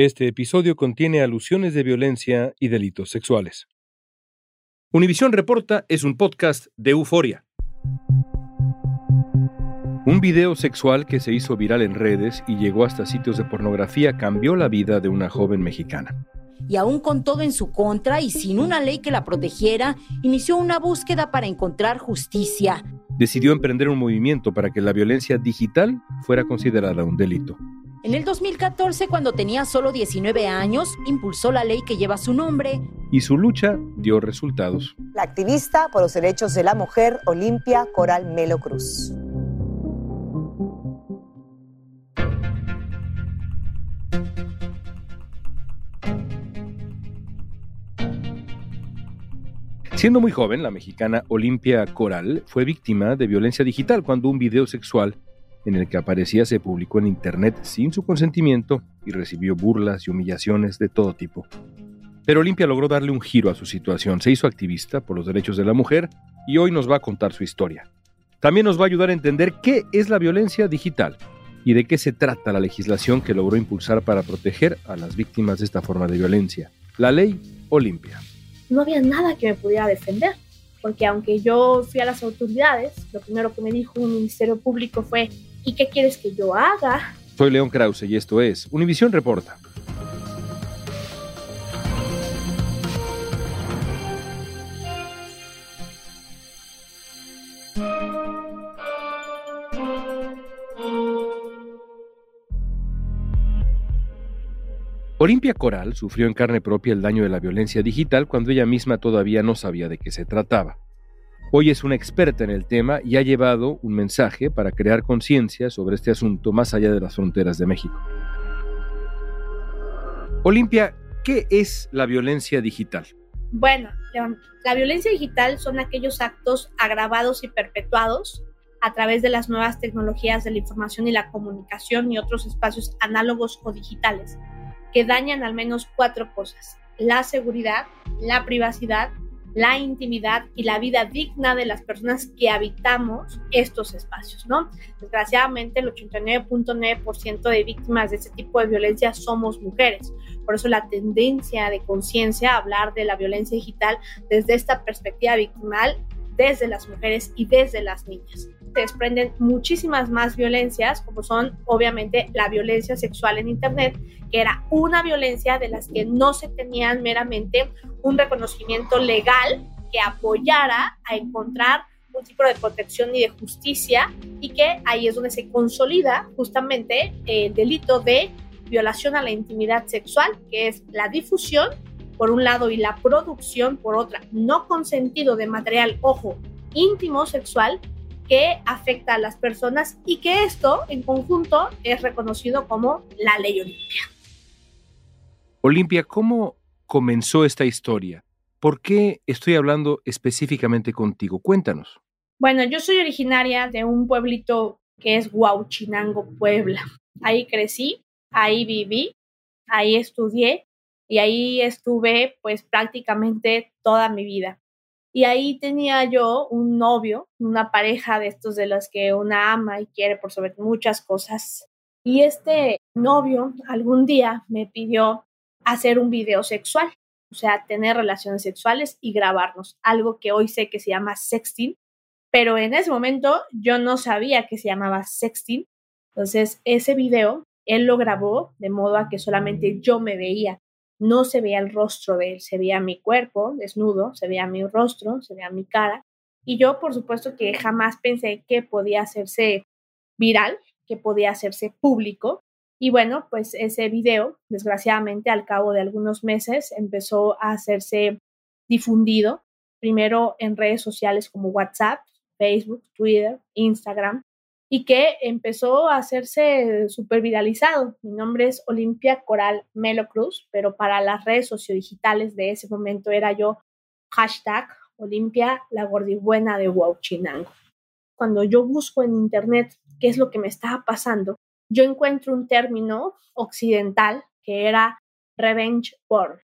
Este episodio contiene alusiones de violencia y delitos sexuales. Univisión Reporta es un podcast de euforia. Un video sexual que se hizo viral en redes y llegó hasta sitios de pornografía cambió la vida de una joven mexicana. Y aún con todo en su contra y sin una ley que la protegiera, inició una búsqueda para encontrar justicia. Decidió emprender un movimiento para que la violencia digital fuera considerada un delito. En el 2014, cuando tenía solo 19 años, impulsó la ley que lleva su nombre. Y su lucha dio resultados. La activista por los derechos de la mujer, Olimpia Coral Melo Cruz. Siendo muy joven, la mexicana Olimpia Coral fue víctima de violencia digital cuando un video sexual en el que aparecía se publicó en Internet sin su consentimiento y recibió burlas y humillaciones de todo tipo. Pero Olimpia logró darle un giro a su situación, se hizo activista por los derechos de la mujer y hoy nos va a contar su historia. También nos va a ayudar a entender qué es la violencia digital y de qué se trata la legislación que logró impulsar para proteger a las víctimas de esta forma de violencia, la ley Olimpia. No había nada que me pudiera defender, porque aunque yo fui a las autoridades, lo primero que me dijo un ministerio público fue, ¿y qué quieres que yo haga? Soy León Krause y esto es Univisión Reporta. Olimpia Coral sufrió en carne propia el daño de la violencia digital cuando ella misma todavía no sabía de qué se trataba. Hoy es una experta en el tema y ha llevado un mensaje para crear conciencia sobre este asunto más allá de las fronteras de México. Olimpia, ¿qué es la violencia digital? Bueno, la violencia digital son aquellos actos agravados y perpetuados a través de las nuevas tecnologías de la información y la comunicación y otros espacios análogos o digitales que dañan al menos cuatro cosas. La seguridad, la privacidad, la intimidad y la vida digna de las personas que habitamos estos espacios, ¿no? Desgraciadamente, el 89.9% de víctimas de este tipo de violencia somos mujeres. Por eso la tendencia de conciencia a hablar de la violencia digital desde esta perspectiva victimal, desde las mujeres y desde las niñas. Se desprenden muchísimas más violencias, como son obviamente la violencia sexual en Internet, que era una violencia de las que no se tenían meramente un reconocimiento legal que apoyara a encontrar un tipo de protección y de justicia y que ahí es donde se consolida justamente el delito de violación a la intimidad sexual, que es la difusión por un lado y la producción por otra, no consentido de material, ojo, íntimo sexual que afecta a las personas y que esto en conjunto es reconocido como la ley Olimpia. Olimpia, ¿cómo comenzó esta historia? ¿Por qué estoy hablando específicamente contigo? Cuéntanos. Bueno, yo soy originaria de un pueblito que es Huauchinango, Puebla. Ahí crecí, ahí viví, ahí estudié y ahí estuve pues prácticamente toda mi vida. Y ahí tenía yo un novio, una pareja de estos de los que una ama y quiere por sobre muchas cosas. Y este novio algún día me pidió hacer un video sexual, o sea, tener relaciones sexuales y grabarnos, algo que hoy sé que se llama sexting, pero en ese momento yo no sabía que se llamaba sexting. Entonces, ese video él lo grabó de modo a que solamente yo me veía no se veía el rostro de él, se veía mi cuerpo desnudo, se veía mi rostro, se veía mi cara. Y yo, por supuesto, que jamás pensé que podía hacerse viral, que podía hacerse público. Y bueno, pues ese video, desgraciadamente, al cabo de algunos meses, empezó a hacerse difundido, primero en redes sociales como WhatsApp, Facebook, Twitter, Instagram, y que empezó a hacerse súper viralizado. Mi nombre es Olimpia Coral Melo Cruz, pero para las redes sociodigitales de ese momento era yo hashtag Olimpia la gordibuena de Huachinango. Cuando yo busco en internet qué es lo que me estaba pasando, yo encuentro un término occidental que era revenge porn,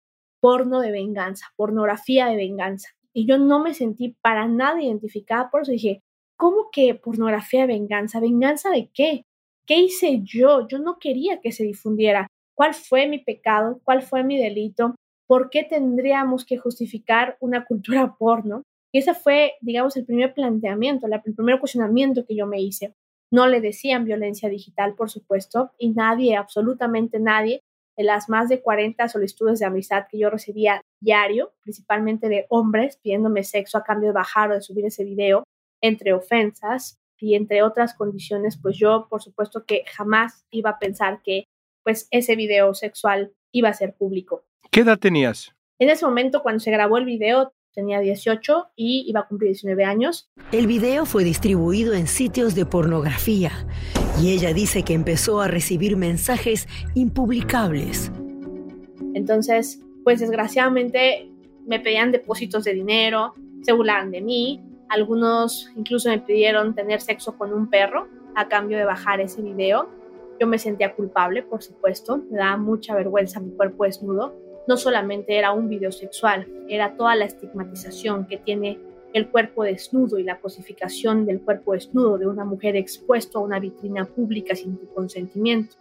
porno de venganza, pornografía de venganza. Y yo no me sentí para nada identificada, por eso dije, ¿cómo que pornografía de venganza? ¿Venganza de qué? ¿Qué hice yo? Yo no quería que se difundiera. ¿Cuál fue mi pecado? ¿Cuál fue mi delito? ¿Por qué tendríamos que justificar una cultura porno? Y ese fue, digamos, el primer planteamiento, el primer cuestionamiento que yo me hice. No le decían violencia digital, por supuesto, y nadie, absolutamente nadie, de las más de 40 solicitudes de amistad que yo recibía diario, principalmente de hombres pidiéndome sexo a cambio de bajar o de subir ese video, entre ofensas y entre otras condiciones, pues yo por supuesto que jamás iba a pensar que pues ese video sexual iba a ser público. ¿Qué edad tenías? En ese momento cuando se grabó el video tenía 18 y iba a cumplir 19 años. El video fue distribuido en sitios de pornografía y ella dice que empezó a recibir mensajes impublicables. Entonces, pues desgraciadamente me pedían depósitos de dinero, se burlaban de mí, algunos incluso me pidieron tener sexo con un perro a cambio de bajar ese video. Yo me sentía culpable, por supuesto, me daba mucha vergüenza mi cuerpo desnudo. No solamente era un video sexual, era toda la estigmatización que tiene el cuerpo desnudo y la cosificación del cuerpo desnudo de una mujer expuesto a una vitrina pública sin tu consentimiento.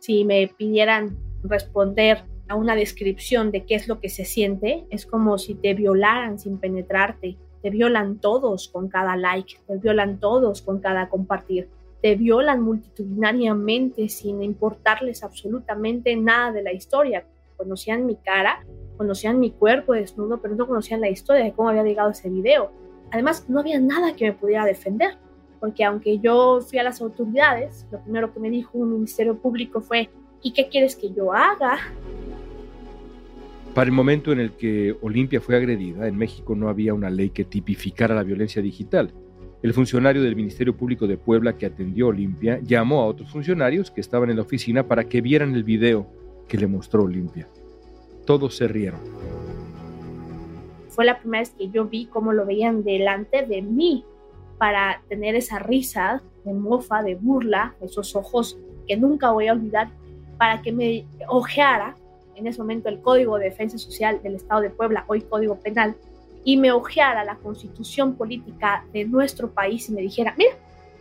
Si me pidieran responder a una descripción de qué es lo que se siente, es como si te violaran sin penetrarte, te violan todos con cada like, te violan todos con cada compartir, te violan multitudinariamente sin importarles absolutamente nada de la historia. Conocían mi cara, conocían mi cuerpo desnudo, pero no conocían la historia de cómo había llegado ese video. Además, no había nada que me pudiera defender, porque aunque yo fui a las autoridades, lo primero que me dijo un ministerio público fue, ¿y qué quieres que yo haga? Para el momento en el que Olimpia fue agredida, en México no había una ley que tipificara la violencia digital. El funcionario del Ministerio Público de Puebla que atendió a Olimpia llamó a otros funcionarios que estaban en la oficina para que vieran el video que le mostró Olimpia. Todos se rieron. Fue la primera vez que yo vi cómo lo veían delante de mí para tener esa risa de mofa, de burla, esos ojos que nunca voy a olvidar, para que me ojeara en ese momento el Código de Defensa Social del Estado de Puebla, hoy Código Penal, y me ojeara la constitución política de nuestro país y me dijera, mira,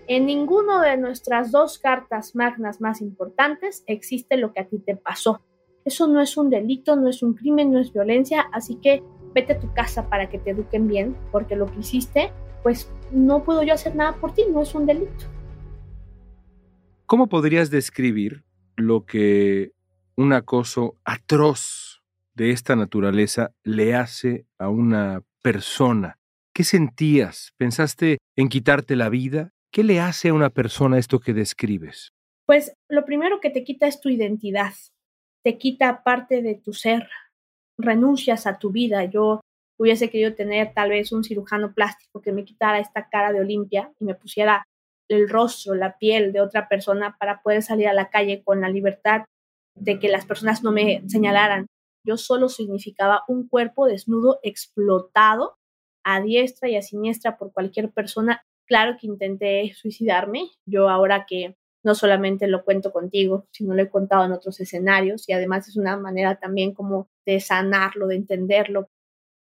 en ninguno de nuestras dos cartas magnas más importantes existe lo que a ti te pasó. Eso no es un delito, no es un crimen, no es violencia, así que vete a tu casa para que te eduquen bien, porque lo que hiciste, pues no puedo yo hacer nada por ti, no es un delito. ¿Cómo podrías describir lo que un acoso atroz de esta naturaleza le hace a una persona? ¿Qué sentías? ¿Pensaste en quitarte la vida? ¿Qué le hace a una persona esto que describes? Pues lo primero que te quita es tu identidad, te quita parte de tu ser, renuncias a tu vida. Yo hubiese querido tener tal vez un cirujano plástico que me quitara esta cara de Olimpia y me pusiera el rostro, la piel de otra persona para poder salir a la calle con la libertad de que las personas no me señalaran. Yo solo significaba un cuerpo desnudo explotado a diestra y a siniestra por cualquier persona. Claro que intenté suicidarme. Yo ahora que no solamente lo cuento contigo, sino lo he contado en otros escenarios y además es una manera también como de sanarlo, de entenderlo.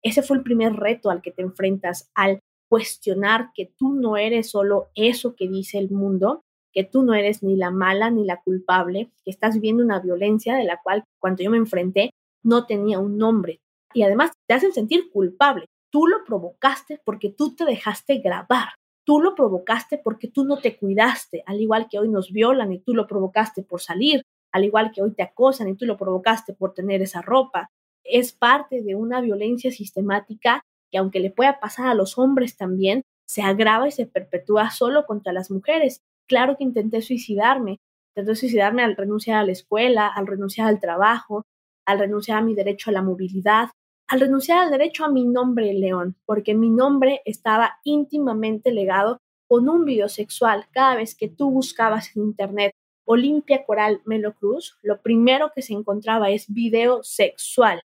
Ese fue el primer reto al que te enfrentas, al cuestionar que tú no eres solo eso que dice el mundo, que tú no eres ni la mala ni la culpable, que estás viviendo una violencia de la cual cuando yo me enfrenté no tenía un nombre. Y además te hacen sentir culpable. Tú lo provocaste porque tú te dejaste grabar. Tú lo provocaste porque tú no te cuidaste, al igual que hoy nos violan y tú lo provocaste por salir, al igual que hoy te acosan y tú lo provocaste por tener esa ropa. Es parte de una violencia sistemática que aunque le pueda pasar a los hombres también, se agrava y se perpetúa solo contra las mujeres claro que intenté suicidarme. Intenté suicidarme al renunciar a la escuela, al renunciar al trabajo, al renunciar a mi derecho a la movilidad, al renunciar al derecho a mi nombre León, porque mi nombre estaba íntimamente legado con un video sexual. Cada vez que tú buscabas en internet Olimpia Coral Melo Cruz, lo primero que se encontraba es video sexual,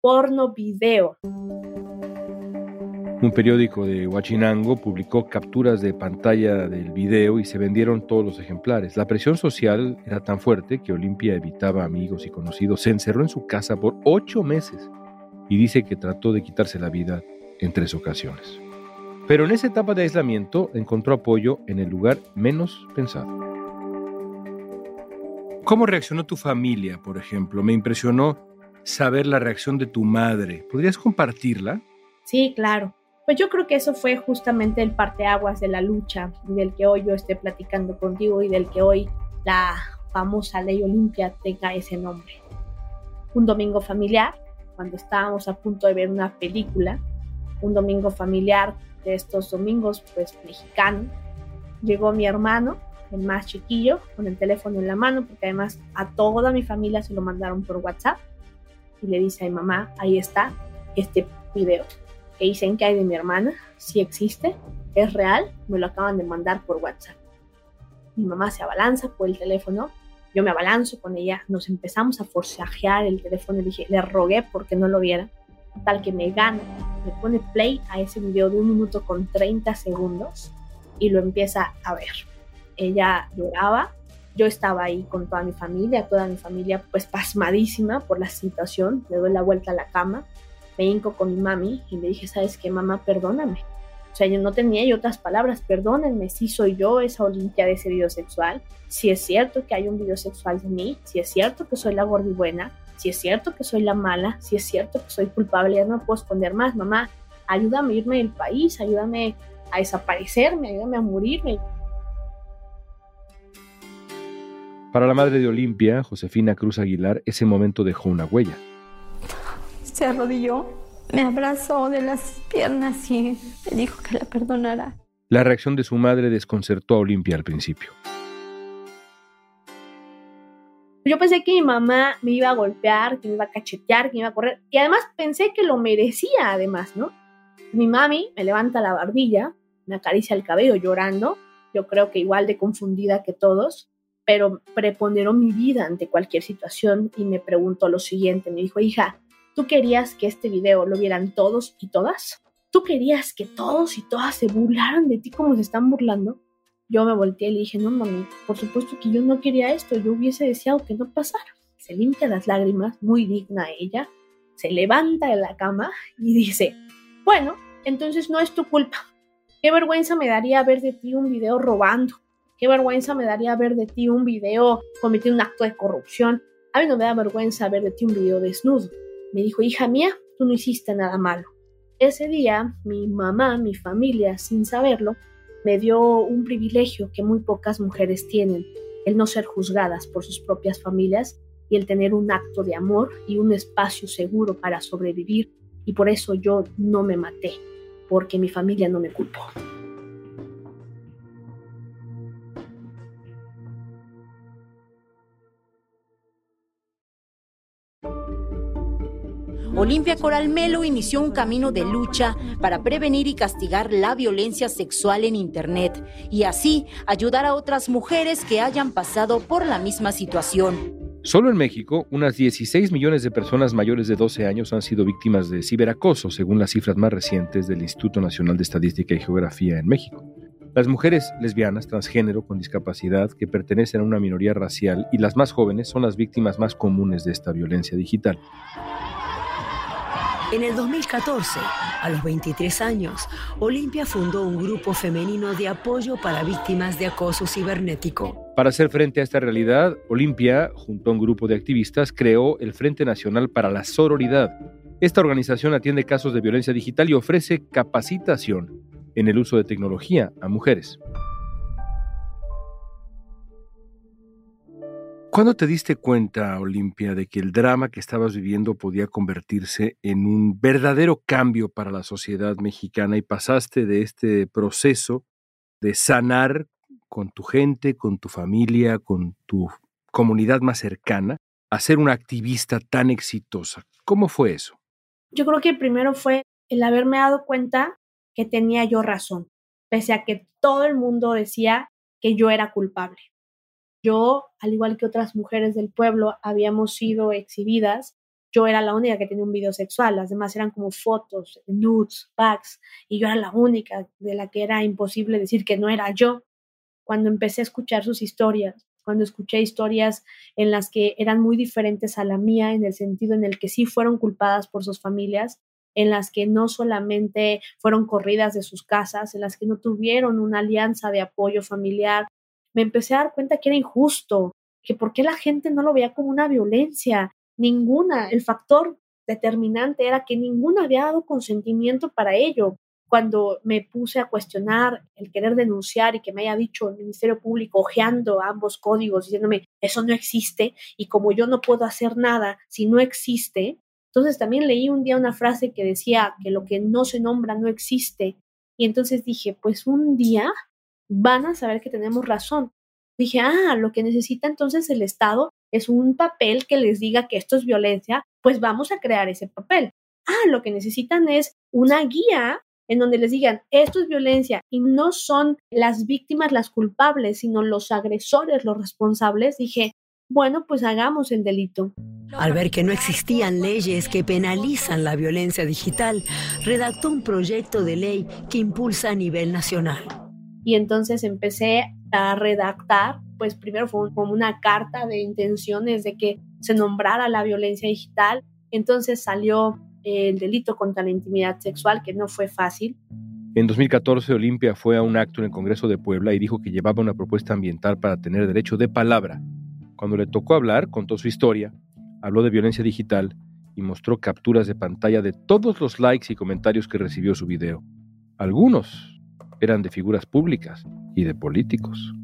porno video. Un periódico de Huachinango publicó capturas de pantalla del video y se vendieron todos los ejemplares. La presión social era tan fuerte que Olimpia evitaba amigos y conocidos. Se encerró en su casa por ocho meses y dice que trató de quitarse la vida en tres ocasiones. Pero en esa etapa de aislamiento encontró apoyo en el lugar menos pensado. ¿Cómo reaccionó tu familia, por ejemplo? Me impresionó saber la reacción de tu madre. ¿Podrías compartirla? Sí, claro. Pues yo creo que eso fue justamente el parteaguas de la lucha del que hoy yo esté platicando contigo y del que hoy la famosa ley Olimpia tenga ese nombre. Un domingo familiar, cuando estábamos a punto de ver una película, un domingo familiar de estos domingos pues mexicanos, llegó mi hermano, el más chiquillo, con el teléfono en la mano, porque además a toda mi familia se lo mandaron por WhatsApp, y le dice a mi mamá, ahí está este video que dicen que hay de mi hermana, si existe, es real, me lo acaban de mandar por WhatsApp. Mi mamá se abalanza por el teléfono, yo me abalanzo con ella, nos empezamos a forcejear el teléfono, le dije, le rogué porque no lo viera, tal que me gana, me pone play a ese video de un minuto con 30 segundos y lo empieza a ver. Ella lloraba, yo estaba ahí con toda mi familia, toda mi familia pues pasmadísima por la situación, le doy la vuelta a la cama, me hinco con mi mami y le dije, ¿sabes qué, mamá? Perdóname. O sea, yo no tenía yo otras palabras, perdónenme, si soy yo esa Olimpia de ese video sexual, si es cierto que hay un video sexual de mí, si es cierto que soy la gordibuena, si es cierto que soy la mala, si es cierto que soy culpable, ya no puedo esconder más, mamá, ayúdame a irme del país, ayúdame a desaparecerme, ayúdame a morirme. Para la madre de Olimpia, Josefina Cruz Aguilar, ese momento dejó una huella se arrodilló, me abrazó de las piernas y me dijo que la perdonara. La reacción de su madre desconcertó a Olimpia al principio. Yo pensé que mi mamá me iba a golpear, que me iba a cachetear, que me iba a correr. Y además pensé que lo merecía, además, ¿no? Mi mami me levanta la barbilla, me acaricia el cabello llorando. Yo creo que igual de confundida que todos, pero preponderó mi vida ante cualquier situación y me preguntó lo siguiente. Me dijo, hija, ¿Tú querías que este video lo vieran todos y todas? ¿Tú querías que todos y todas se burlaran de ti como se están burlando? Yo me volteé y le dije, no mami, por supuesto que yo no quería esto, yo hubiese deseado que no pasara. Se limpia las lágrimas, muy digna ella, se levanta de la cama y dice, bueno, entonces no es tu culpa. Qué vergüenza me daría ver de ti un video robando. Qué vergüenza me daría ver de ti un video cometiendo un acto de corrupción. A mí no me da vergüenza ver de ti un video desnudo me dijo, hija mía, tú no hiciste nada malo. Ese día mi mamá, mi familia, sin saberlo, me dio un privilegio que muy pocas mujeres tienen, el no ser juzgadas por sus propias familias y el tener un acto de amor y un espacio seguro para sobrevivir. Y por eso yo no me maté, porque mi familia no me culpó. Olimpia Coral Melo inició un camino de lucha para prevenir y castigar la violencia sexual en Internet y así ayudar a otras mujeres que hayan pasado por la misma situación. Solo en México, unas 16 millones de personas mayores de 12 años han sido víctimas de ciberacoso, según las cifras más recientes del Instituto Nacional de Estadística y Geografía en México. Las mujeres lesbianas, transgénero, con discapacidad, que pertenecen a una minoría racial y las más jóvenes son las víctimas más comunes de esta violencia digital. En el 2014, a los 23 años, Olimpia fundó un grupo femenino de apoyo para víctimas de acoso cibernético. Para hacer frente a esta realidad, Olimpia, junto a un grupo de activistas, creó el Frente Nacional para la Sororidad. Esta organización atiende casos de violencia digital y ofrece capacitación en el uso de tecnología a mujeres. ¿Cuándo te diste cuenta, Olimpia, de que el drama que estabas viviendo podía convertirse en un verdadero cambio para la sociedad mexicana y pasaste de este proceso de sanar con tu gente, con tu familia, con tu comunidad más cercana, a ser una activista tan exitosa? ¿Cómo fue eso? Yo creo que primero fue el haberme dado cuenta que tenía yo razón. pese a que todo el mundo decía que yo era culpable. Yo, al igual que otras mujeres del pueblo, habíamos sido exhibidas. Yo era la única que tenía un video sexual, las demás eran como fotos, nudes, packs, y yo era la única de la que era imposible decir que no era yo. Cuando empecé a escuchar sus historias, cuando escuché historias en las que eran muy diferentes a la mía, en el sentido en el que sí fueron culpadas por sus familias, en las que no solamente fueron corridas de sus casas, en las que no tuvieron una alianza de apoyo familiar, me empecé a dar cuenta que era injusto, que por qué la gente no lo veía como una violencia, ninguna, el factor determinante era que ninguna había dado consentimiento para ello. Cuando me puse a cuestionar el querer denunciar y que me haya dicho el Ministerio Público ojeando ambos códigos, diciéndome, eso no existe, y como yo no puedo hacer nada si no existe, entonces también leí un día una frase que decía que lo que no se nombra no existe, y entonces dije, pues un día van a saber que tenemos razón. Dije, ah, lo que necesita entonces el Estado es un papel que les diga que esto es violencia, pues vamos a crear ese papel. Ah, lo que necesitan es una guía en donde les digan, esto es violencia y no son las víctimas las culpables, sino los agresores los responsables, dije, bueno, pues hagamos el delito. Al ver que no existían leyes que penalizan la violencia digital, redactó un proyecto de ley que impulsa a nivel nacional. Y entonces empecé a redactar, pues primero fue como una carta de intenciones de que se nombrara la violencia digital. Entonces salió el delito contra la intimidad sexual, que no fue fácil. En 2014, Olimpia fue a un acto en el Congreso de Puebla y dijo que llevaba una propuesta ambiental para tener derecho de palabra. Cuando le tocó hablar, contó su historia, habló de violencia digital y mostró capturas de pantalla de todos los likes y comentarios que recibió su video. Algunos eran de figuras públicas y de políticos.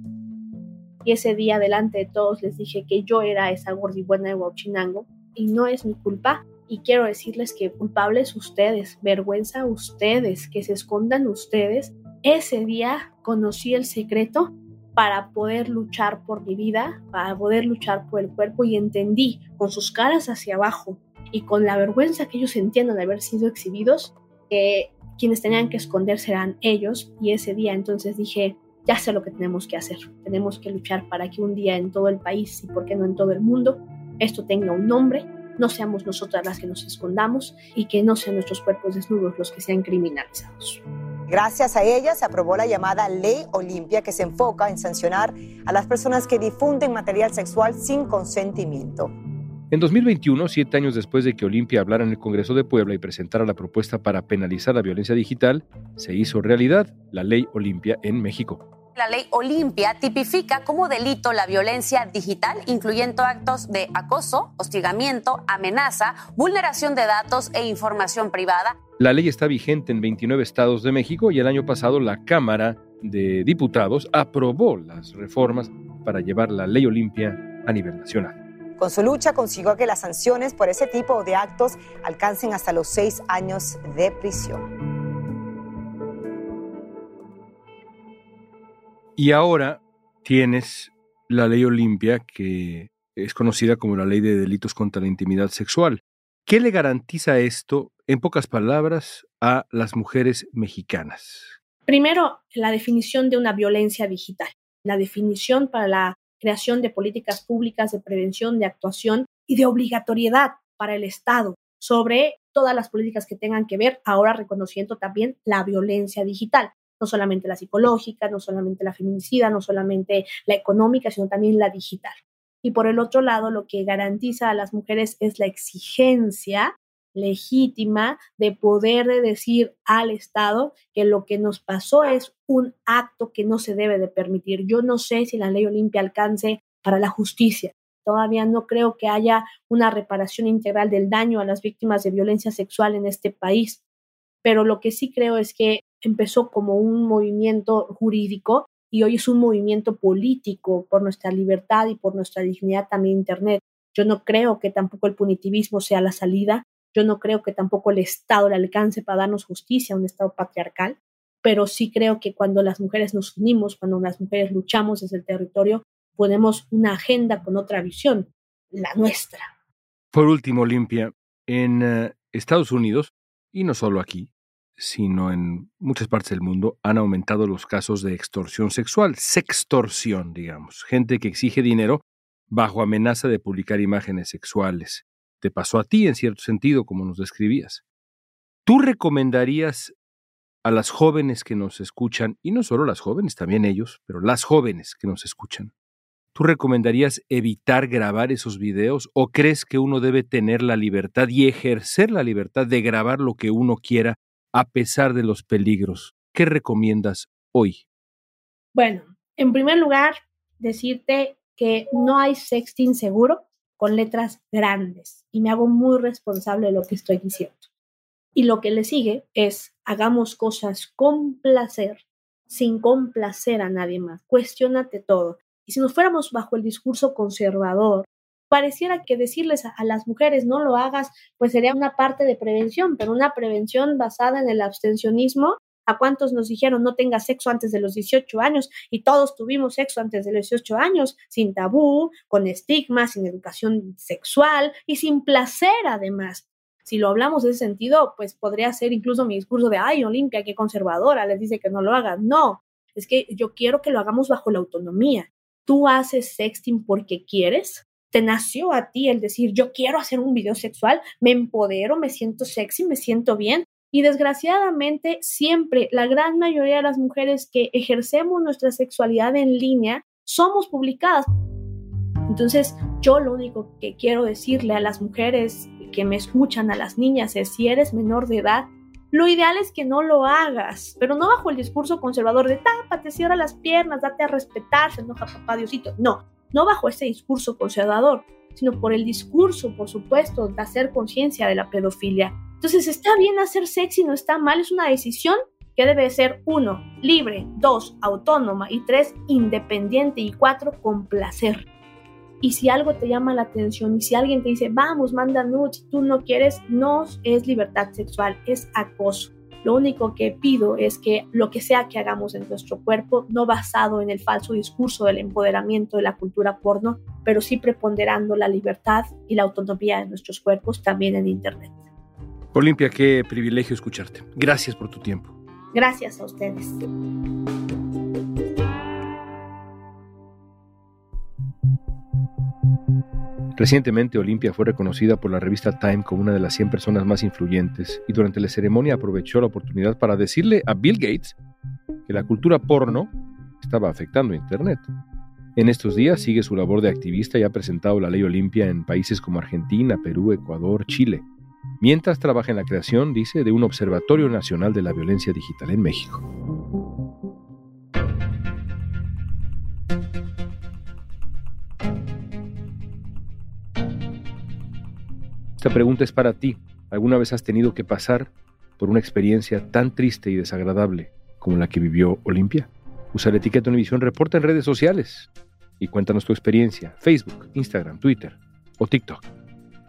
Y ese día delante de todos les dije que yo era esa gordibuena de Huachinango y no es mi culpa y quiero decirles que culpables ustedes, vergüenza ustedes, que se escondan ustedes. Ese día conocí el secreto para poder luchar por mi vida, para poder luchar por el cuerpo y entendí con sus caras hacia abajo y con la vergüenza que ellos sentían haber sido exhibidos, que quienes tenían que esconderse eran ellos y ese día entonces dije, ya sé lo que tenemos que hacer, tenemos que luchar para que un día en todo el país y por qué no en todo el mundo esto tenga un nombre no seamos nosotras las que nos escondamos y que no sean nuestros cuerpos desnudos los que sean criminalizados. Gracias a ella se aprobó la llamada Ley Olimpia que se enfoca en sancionar a las personas que difunden material sexual sin consentimiento. En 2021, siete años después de que Olimpia hablara en el Congreso de Puebla y presentara la propuesta para penalizar la violencia digital, se hizo realidad la Ley Olimpia en México. La ley Olimpia tipifica como delito la violencia digital, incluyendo actos de acoso, hostigamiento, amenaza, vulneración de datos e información privada. La ley está vigente en 29 estados de México y el año pasado la Cámara de Diputados aprobó las reformas para llevar la ley Olimpia a nivel nacional. Con su lucha consiguió que las sanciones por ese tipo de actos alcancen hasta los seis años de prisión. Y ahora tienes la ley Olimpia, que es conocida como la ley de delitos contra la intimidad sexual. ¿Qué le garantiza esto, en pocas palabras, a las mujeres mexicanas? Primero, la definición de una violencia digital, la definición para la creación de políticas públicas de prevención, de actuación y de obligatoriedad para el Estado sobre todas las políticas que tengan que ver, ahora reconociendo también la violencia digital no solamente la psicológica, no solamente la feminicida, no solamente la económica, sino también la digital. Y por el otro lado, lo que garantiza a las mujeres es la exigencia legítima de poder decir al Estado que lo que nos pasó es un acto que no se debe de permitir. Yo no sé si la ley Olimpia alcance para la justicia. Todavía no creo que haya una reparación integral del daño a las víctimas de violencia sexual en este país. Pero lo que sí creo es que empezó como un movimiento jurídico y hoy es un movimiento político por nuestra libertad y por nuestra dignidad también Internet. Yo no creo que tampoco el punitivismo sea la salida, yo no creo que tampoco el Estado le alcance para darnos justicia, un Estado patriarcal, pero sí creo que cuando las mujeres nos unimos, cuando las mujeres luchamos desde el territorio, ponemos una agenda con otra visión, la nuestra. Por último, Olimpia, en eh, Estados Unidos, y no solo aquí, sino en muchas partes del mundo, han aumentado los casos de extorsión sexual, sextorsión, digamos, gente que exige dinero bajo amenaza de publicar imágenes sexuales. Te pasó a ti, en cierto sentido, como nos describías. ¿Tú recomendarías a las jóvenes que nos escuchan, y no solo las jóvenes, también ellos, pero las jóvenes que nos escuchan, ¿tú recomendarías evitar grabar esos videos o crees que uno debe tener la libertad y ejercer la libertad de grabar lo que uno quiera a pesar de los peligros? ¿Qué recomiendas hoy? Bueno, en primer lugar, decirte que no hay sexting seguro con letras grandes y me hago muy responsable de lo que estoy diciendo. Y lo que le sigue es hagamos cosas con placer, sin complacer a nadie más. Cuestiónate todo. Y si nos fuéramos bajo el discurso conservador, pareciera que decirles a, a, las mujeres no lo hagas, pues sería una parte de prevención, pero una prevención basada en el abstencionismo ¿A cuántos nos dijeron no tengas sexo antes de los 18 años? Y todos tuvimos sexo antes de los 18 años, sin tabú, con estigma, sin educación sexual y sin placer además. Si lo hablamos de ese sentido, pues podría ser incluso mi discurso de, ay, Olimpia, qué conservadora, les dice que no lo hagan. No, es que yo quiero que lo hagamos bajo la autonomía. Tú haces sexting porque quieres, te nació a ti el decir, yo quiero hacer un video sexual, me empodero, me siento sexy, me siento bien, y desgraciadamente, siempre la gran mayoría de las mujeres que ejercemos nuestra sexualidad en línea somos publicadas. Entonces, yo lo único que quiero decirle a las mujeres que me escuchan, a las niñas, es si eres menor de edad, lo ideal es que no lo hagas, pero no bajo el discurso conservador de tápate, cierra las piernas, date a respetar, se enoja papá Diosito. No, no bajo ese discurso conservador, sino por el discurso, por supuesto, de hacer conciencia de la pedofilia entonces, está bien hacer sexy, no está mal, es una decisión que debe ser uno, libre, dos, autónoma y tres, independiente y cuatro, con placer. Y si algo te llama la atención y si alguien te dice, vamos, manda nudes, tú no quieres, no es libertad sexual, es acoso. Lo único que pido es que lo que sea que hagamos en nuestro cuerpo, no basado en el falso discurso del empoderamiento de la cultura porno, pero sí preponderando la libertad y la autonomía de nuestros cuerpos también en Internet. Olimpia, qué privilegio escucharte. Gracias por tu tiempo. Gracias a ustedes. Recientemente Olimpia fue reconocida por la revista Time como una de las 100 personas más influyentes y durante la ceremonia aprovechó la oportunidad para decirle a Bill Gates que la cultura porno estaba afectando a Internet. En estos días sigue su labor de activista y ha presentado la ley Olimpia en países como Argentina, Perú, Ecuador, Chile mientras trabaja en la creación, dice, de un Observatorio Nacional de la Violencia Digital en México. Esta pregunta es para ti. ¿Alguna vez has tenido que pasar por una experiencia tan triste y desagradable como la que vivió Olimpia? Usa la etiqueta Univisión Reporta en redes sociales y cuéntanos tu experiencia. Facebook, Instagram, Twitter o TikTok.